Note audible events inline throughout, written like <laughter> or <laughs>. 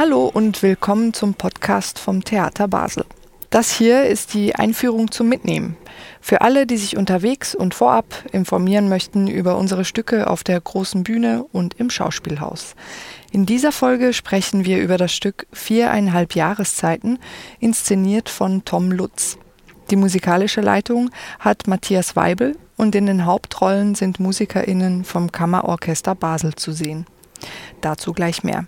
Hallo und willkommen zum Podcast vom Theater Basel. Das hier ist die Einführung zum Mitnehmen. Für alle, die sich unterwegs und vorab informieren möchten über unsere Stücke auf der großen Bühne und im Schauspielhaus. In dieser Folge sprechen wir über das Stück Viereinhalb Jahreszeiten, inszeniert von Tom Lutz. Die musikalische Leitung hat Matthias Weibel und in den Hauptrollen sind MusikerInnen vom Kammerorchester Basel zu sehen. Dazu gleich mehr.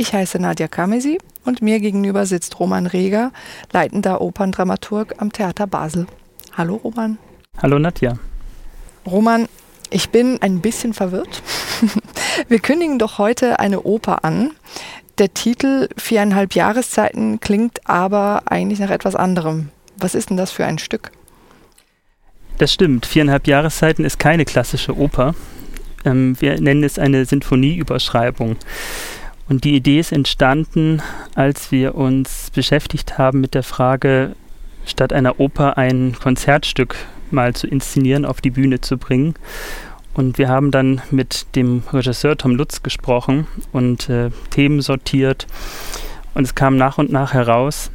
Ich heiße Nadja Kamesi und mir gegenüber sitzt Roman Reger, leitender Operndramaturg am Theater Basel. Hallo Roman. Hallo Nadja. Roman, ich bin ein bisschen verwirrt. <laughs> Wir kündigen doch heute eine Oper an. Der Titel Viereinhalb Jahreszeiten klingt aber eigentlich nach etwas anderem. Was ist denn das für ein Stück? Das stimmt. Viereinhalb Jahreszeiten ist keine klassische Oper. Ähm, wir nennen es eine Sinfonieüberschreibung. Und die Idee ist entstanden, als wir uns beschäftigt haben mit der Frage, statt einer Oper ein Konzertstück mal zu inszenieren, auf die Bühne zu bringen. Und wir haben dann mit dem Regisseur Tom Lutz gesprochen und äh, Themen sortiert. Und es kam nach und nach heraus,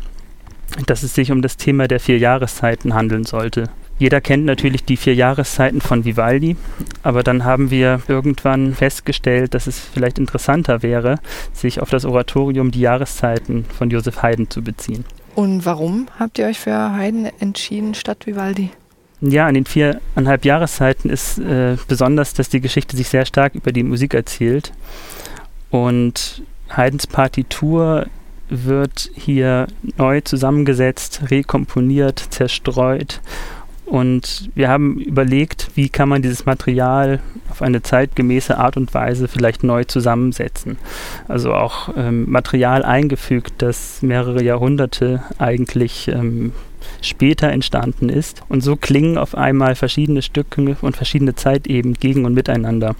dass es sich um das Thema der vier Jahreszeiten handeln sollte. Jeder kennt natürlich die vier Jahreszeiten von Vivaldi, aber dann haben wir irgendwann festgestellt, dass es vielleicht interessanter wäre, sich auf das Oratorium Die Jahreszeiten von Joseph Haydn zu beziehen. Und warum habt ihr euch für Haydn entschieden statt Vivaldi? Ja, an den viereinhalb Jahreszeiten ist äh, besonders, dass die Geschichte sich sehr stark über die Musik erzählt. Und Haydns Partitur wird hier neu zusammengesetzt, rekomponiert, zerstreut und wir haben überlegt, wie kann man dieses Material auf eine zeitgemäße Art und Weise vielleicht neu zusammensetzen. Also auch ähm, Material eingefügt, das mehrere Jahrhunderte eigentlich ähm, später entstanden ist. Und so klingen auf einmal verschiedene Stücke und verschiedene Zeiteben gegen und miteinander.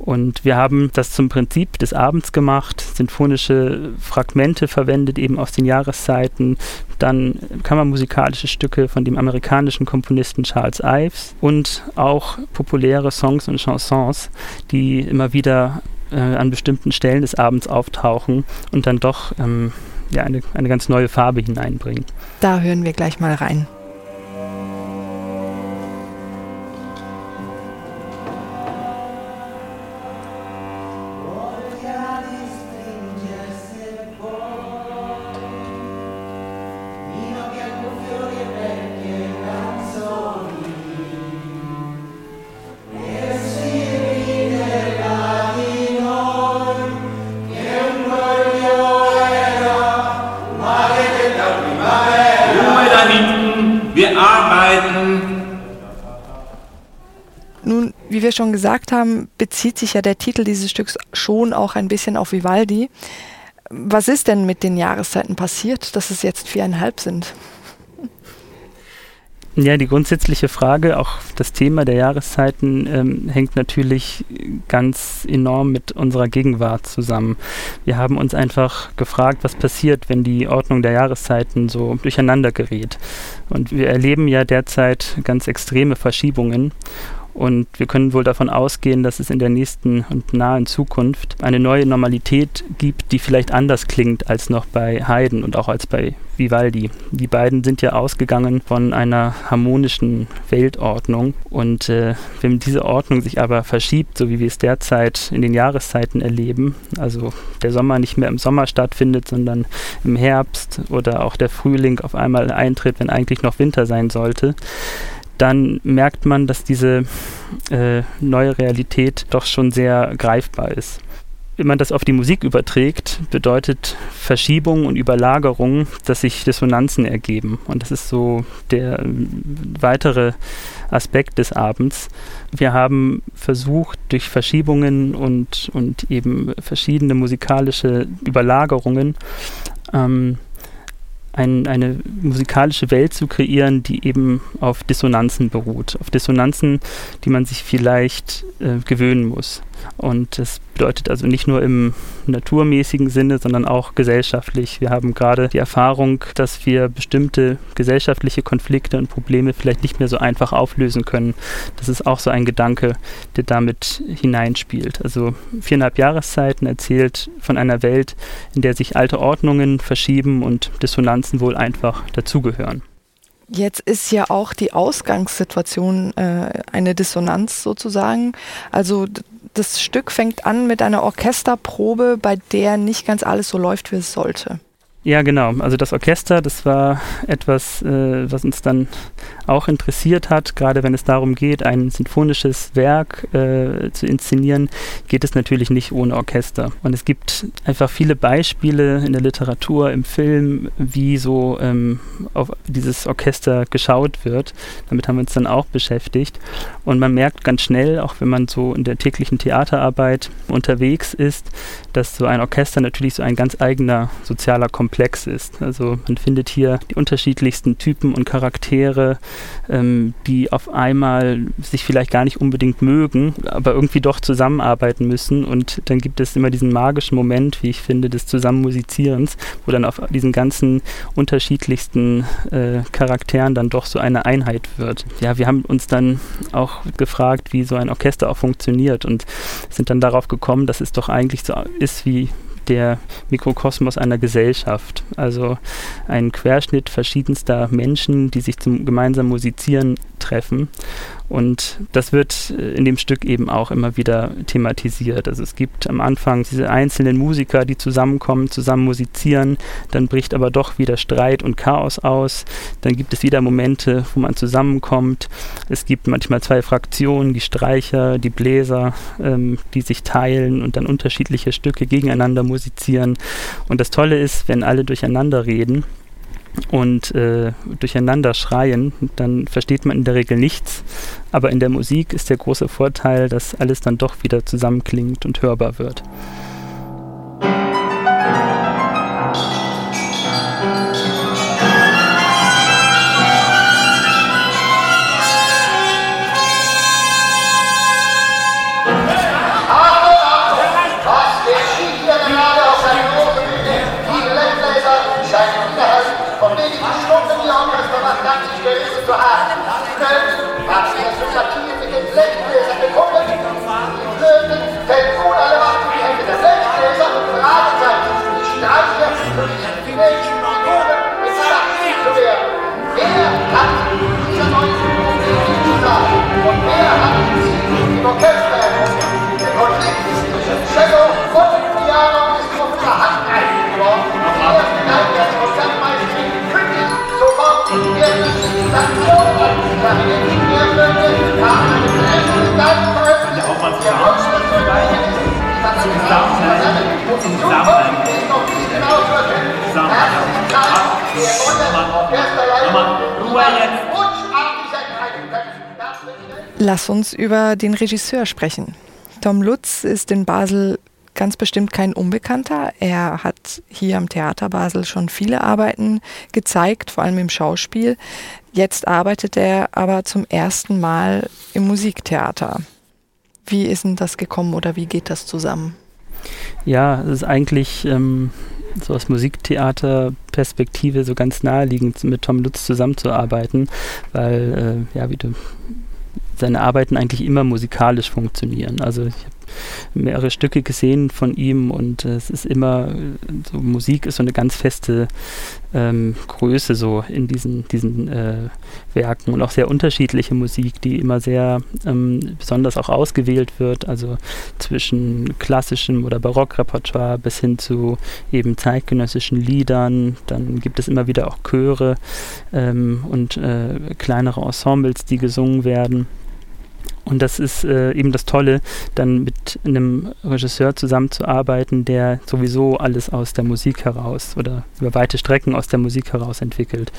Und wir haben das zum Prinzip des Abends gemacht, sinfonische Fragmente verwendet, eben aus den Jahreszeiten, dann kammermusikalische Stücke von dem amerikanischen Komponisten Charles Ives und auch populäre Songs und Chansons, die immer wieder äh, an bestimmten Stellen des Abends auftauchen und dann doch ähm, ja, eine, eine ganz neue Farbe hineinbringen. Da hören wir gleich mal rein. Wir schon gesagt haben, bezieht sich ja der Titel dieses Stücks schon auch ein bisschen auf Vivaldi. Was ist denn mit den Jahreszeiten passiert, dass es jetzt viereinhalb sind? Ja, die grundsätzliche Frage, auch das Thema der Jahreszeiten ähm, hängt natürlich ganz enorm mit unserer Gegenwart zusammen. Wir haben uns einfach gefragt, was passiert, wenn die Ordnung der Jahreszeiten so durcheinander gerät. Und wir erleben ja derzeit ganz extreme Verschiebungen. Und wir können wohl davon ausgehen, dass es in der nächsten und nahen Zukunft eine neue Normalität gibt, die vielleicht anders klingt als noch bei Haydn und auch als bei Vivaldi. Die beiden sind ja ausgegangen von einer harmonischen Weltordnung. Und äh, wenn diese Ordnung sich aber verschiebt, so wie wir es derzeit in den Jahreszeiten erleben, also der Sommer nicht mehr im Sommer stattfindet, sondern im Herbst oder auch der Frühling auf einmal eintritt, wenn eigentlich noch Winter sein sollte, dann merkt man, dass diese äh, neue Realität doch schon sehr greifbar ist. Wenn man das auf die Musik überträgt, bedeutet Verschiebung und Überlagerung, dass sich Dissonanzen ergeben. Und das ist so der äh, weitere Aspekt des Abends. Wir haben versucht, durch Verschiebungen und, und eben verschiedene musikalische Überlagerungen ähm, ein, eine musikalische Welt zu kreieren, die eben auf Dissonanzen beruht. Auf Dissonanzen, die man sich vielleicht äh, gewöhnen muss. Und das bedeutet also nicht nur im naturmäßigen Sinne, sondern auch gesellschaftlich. Wir haben gerade die Erfahrung, dass wir bestimmte gesellschaftliche Konflikte und Probleme vielleicht nicht mehr so einfach auflösen können. Das ist auch so ein Gedanke, der damit hineinspielt. Also viereinhalb Jahreszeiten erzählt von einer Welt, in der sich alte Ordnungen verschieben und Dissonanzen wohl einfach dazugehören. Jetzt ist ja auch die Ausgangssituation äh, eine Dissonanz sozusagen. Also das Stück fängt an mit einer Orchesterprobe, bei der nicht ganz alles so läuft, wie es sollte. Ja, genau. Also das Orchester, das war etwas, äh, was uns dann auch interessiert hat. Gerade wenn es darum geht, ein sinfonisches Werk äh, zu inszenieren, geht es natürlich nicht ohne Orchester. Und es gibt einfach viele Beispiele in der Literatur, im Film, wie so ähm, auf dieses Orchester geschaut wird. Damit haben wir uns dann auch beschäftigt. Und man merkt ganz schnell, auch wenn man so in der täglichen Theaterarbeit unterwegs ist, dass so ein Orchester natürlich so ein ganz eigener sozialer Komplex ist. Also man findet hier die unterschiedlichsten Typen und Charaktere, ähm, die auf einmal sich vielleicht gar nicht unbedingt mögen, aber irgendwie doch zusammenarbeiten müssen. Und dann gibt es immer diesen magischen Moment, wie ich finde, des Zusammenmusizierens, wo dann auf diesen ganzen unterschiedlichsten äh, Charakteren dann doch so eine Einheit wird. Ja, wir haben uns dann auch gefragt, wie so ein Orchester auch funktioniert und sind dann darauf gekommen, dass es doch eigentlich so ist wie der Mikrokosmos einer Gesellschaft. Also ein Querschnitt verschiedenster Menschen, die sich zum gemeinsamen Musizieren treffen. Und das wird äh, in dem Stück eben auch immer wieder thematisiert. Also es gibt am Anfang diese einzelnen Musiker, die zusammenkommen, zusammen musizieren, dann bricht aber doch wieder Streit und Chaos aus. Dann gibt es wieder Momente, wo man zusammenkommt. Es gibt manchmal zwei Fraktionen, die Streicher, die Bläser, ähm, die sich teilen und dann unterschiedliche Stücke gegeneinander musizieren. Und das Tolle ist, wenn alle durcheinander reden, und äh, durcheinander schreien, dann versteht man in der Regel nichts. Aber in der Musik ist der große Vorteil, dass alles dann doch wieder zusammenklingt und hörbar wird. Lass uns über den Regisseur sprechen. Tom Lutz ist in Basel ganz bestimmt kein Unbekannter. Er hat hier am Theater Basel schon viele Arbeiten gezeigt, vor allem im Schauspiel. Jetzt arbeitet er aber zum ersten Mal im Musiktheater. Wie ist denn das gekommen oder wie geht das zusammen? Ja, es ist eigentlich ähm, so aus Musiktheaterperspektive so ganz naheliegend, mit Tom Lutz zusammenzuarbeiten, weil, äh, ja, wie du seine Arbeiten eigentlich immer musikalisch funktionieren. Also ich habe mehrere Stücke gesehen von ihm und äh, es ist immer, so Musik ist so eine ganz feste ähm, Größe so in diesen, diesen äh, Werken und auch sehr unterschiedliche Musik, die immer sehr ähm, besonders auch ausgewählt wird, also zwischen klassischem oder Barockrepertoire bis hin zu eben zeitgenössischen Liedern. Dann gibt es immer wieder auch Chöre ähm, und äh, kleinere Ensembles, die gesungen werden. Und das ist äh, eben das Tolle, dann mit einem Regisseur zusammenzuarbeiten, der sowieso alles aus der Musik heraus oder über weite Strecken aus der Musik heraus entwickelt.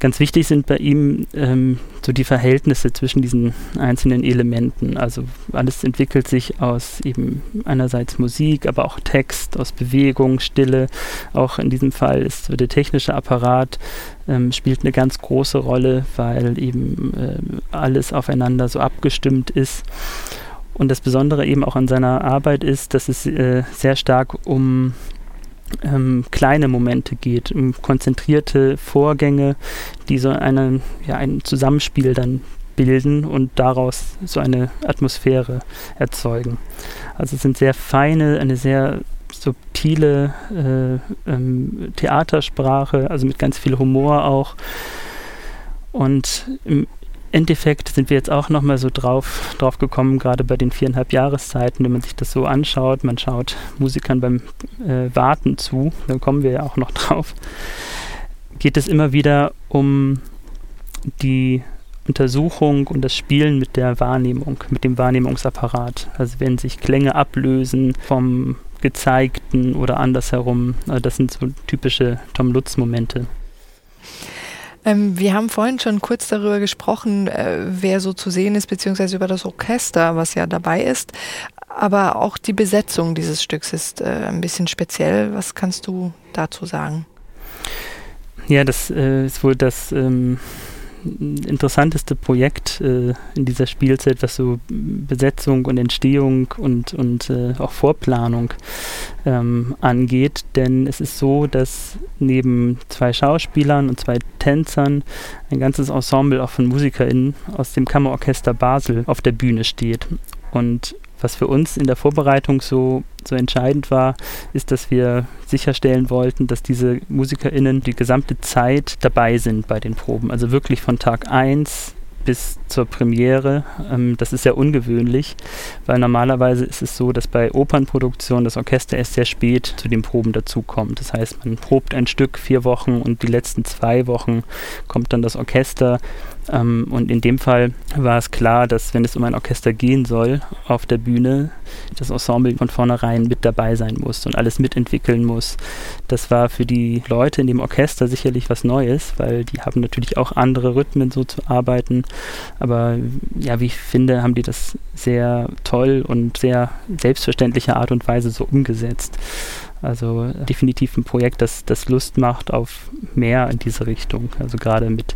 Ganz wichtig sind bei ihm ähm, so die Verhältnisse zwischen diesen einzelnen Elementen. Also alles entwickelt sich aus eben einerseits Musik, aber auch Text, aus Bewegung, Stille. Auch in diesem Fall ist der technische Apparat ähm, spielt eine ganz große Rolle, weil eben äh, alles aufeinander so abgestimmt ist. Und das Besondere eben auch an seiner Arbeit ist, dass es äh, sehr stark um ähm, kleine Momente geht, um konzentrierte Vorgänge, die so eine, ja, ein Zusammenspiel dann bilden und daraus so eine Atmosphäre erzeugen. Also es sind sehr feine, eine sehr subtile äh, ähm, Theatersprache, also mit ganz viel Humor auch. Und im Endeffekt sind wir jetzt auch nochmal so drauf, drauf gekommen, gerade bei den viereinhalb Jahreszeiten, wenn man sich das so anschaut, man schaut Musikern beim äh, Warten zu, dann kommen wir ja auch noch <laughs> drauf, geht es immer wieder um die Untersuchung und das Spielen mit der Wahrnehmung, mit dem Wahrnehmungsapparat. Also wenn sich Klänge ablösen vom Gezeigten oder andersherum, also das sind so typische Tom Lutz-Momente. Ähm, wir haben vorhin schon kurz darüber gesprochen, äh, wer so zu sehen ist, beziehungsweise über das Orchester, was ja dabei ist. Aber auch die Besetzung dieses Stücks ist äh, ein bisschen speziell. Was kannst du dazu sagen? Ja, das äh, ist wohl das ähm, interessanteste Projekt äh, in dieser Spielzeit, was so Besetzung und Entstehung und, und äh, auch Vorplanung ähm, angeht. Denn es ist so, dass neben zwei Schauspielern und zwei Tänzern ein ganzes Ensemble auch von MusikerInnen aus dem Kammerorchester Basel auf der Bühne steht. Und was für uns in der Vorbereitung so, so entscheidend war, ist, dass wir sicherstellen wollten, dass diese MusikerInnen die gesamte Zeit dabei sind bei den Proben. Also wirklich von Tag 1 bis zur Premiere. Ähm, das ist sehr ungewöhnlich, weil normalerweise ist es so, dass bei Opernproduktionen das Orchester erst sehr spät zu den Proben dazukommt. Das heißt, man probt ein Stück vier Wochen und die letzten zwei Wochen kommt dann das Orchester ähm, und in dem Fall war es klar, dass wenn es um ein Orchester gehen soll auf der Bühne, das Ensemble von vornherein mit dabei sein muss und alles mitentwickeln muss. Das war für die Leute in dem Orchester sicherlich was Neues, weil die haben natürlich auch andere Rhythmen so zu arbeiten. Aber ja, wie ich finde, haben die das sehr toll und sehr selbstverständliche Art und Weise so umgesetzt. Also definitiv ein Projekt, das, das Lust macht auf mehr in diese Richtung. Also gerade mit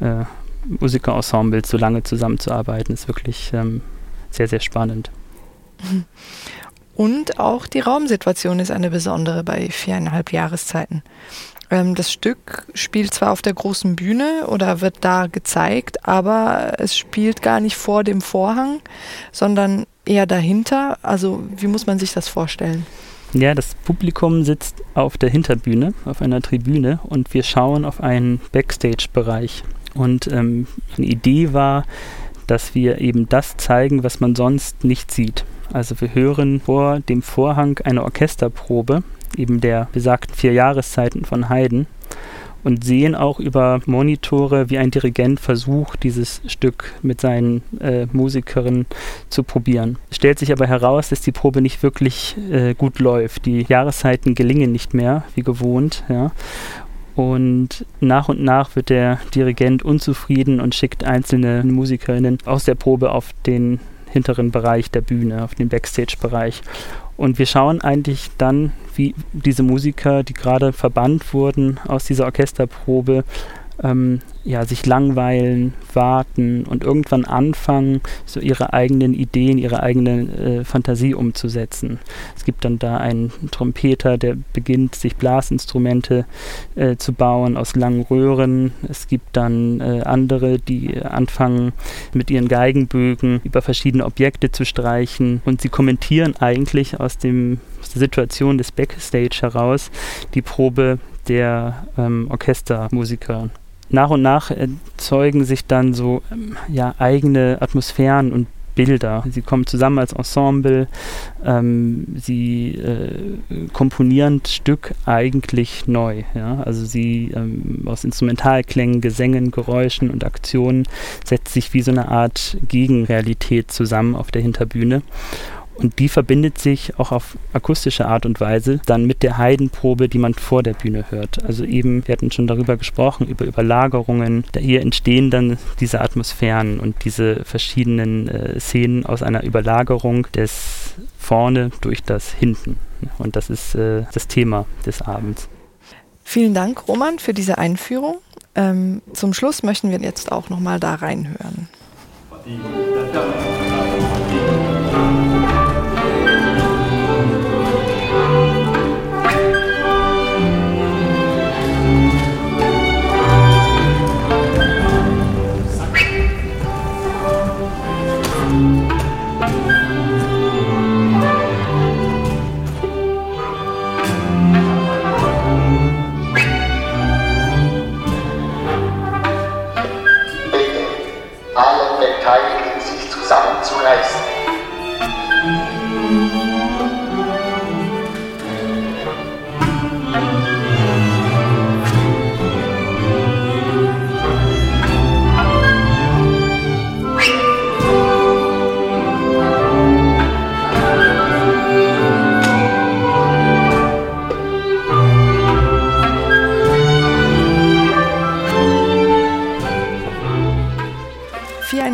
äh, Musikerensembles so lange zusammenzuarbeiten, ist wirklich ähm, sehr, sehr spannend. Und auch die Raumsituation ist eine besondere bei viereinhalb Jahreszeiten. Ähm, das Stück spielt zwar auf der großen Bühne oder wird da gezeigt, aber es spielt gar nicht vor dem Vorhang, sondern eher dahinter. Also wie muss man sich das vorstellen? Ja, das Publikum sitzt auf der Hinterbühne, auf einer Tribüne und wir schauen auf einen Backstage-Bereich. Und ähm, eine Idee war, dass wir eben das zeigen, was man sonst nicht sieht. Also wir hören vor dem Vorhang eine Orchesterprobe, eben der besagten vier Jahreszeiten von Haydn und sehen auch über Monitore, wie ein Dirigent versucht, dieses Stück mit seinen äh, Musikerinnen zu probieren. Es stellt sich aber heraus, dass die Probe nicht wirklich äh, gut läuft. Die Jahreszeiten gelingen nicht mehr, wie gewohnt. Ja. Und nach und nach wird der Dirigent unzufrieden und schickt einzelne Musikerinnen aus der Probe auf den hinteren Bereich der Bühne, auf den Backstage-Bereich. Und wir schauen eigentlich dann, wie diese Musiker, die gerade verbannt wurden aus dieser Orchesterprobe, ähm, ja, sich langweilen, warten und irgendwann anfangen, so ihre eigenen Ideen, ihre eigene äh, Fantasie umzusetzen. Es gibt dann da einen Trompeter, der beginnt, sich Blasinstrumente äh, zu bauen aus langen Röhren. Es gibt dann äh, andere, die anfangen, mit ihren Geigenbögen über verschiedene Objekte zu streichen und sie kommentieren eigentlich aus, dem, aus der Situation des Backstage heraus die Probe der ähm, Orchestermusiker nach und nach erzeugen sich dann so ähm, ja, eigene Atmosphären und Bilder. Sie kommen zusammen als Ensemble, ähm, sie äh, komponieren Stück eigentlich neu. Ja? Also sie ähm, aus Instrumentalklängen, Gesängen, Geräuschen und Aktionen setzt sich wie so eine Art Gegenrealität zusammen auf der Hinterbühne. Und die verbindet sich auch auf akustische Art und Weise dann mit der Heidenprobe, die man vor der Bühne hört. Also eben, wir hatten schon darüber gesprochen, über Überlagerungen. Da hier entstehen dann diese Atmosphären und diese verschiedenen äh, Szenen aus einer Überlagerung des Vorne durch das Hinten. Und das ist äh, das Thema des Abends. Vielen Dank, Roman, für diese Einführung. Ähm, zum Schluss möchten wir jetzt auch nochmal da reinhören.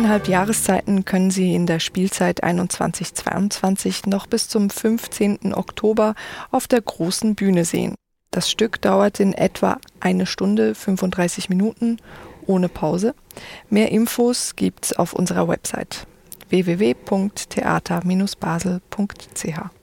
Viereinhalb Jahreszeiten können Sie in der Spielzeit 21-22 noch bis zum 15. Oktober auf der großen Bühne sehen. Das Stück dauert in etwa eine Stunde 35 Minuten ohne Pause. Mehr Infos gibt's auf unserer Website www.theater-basel.ch.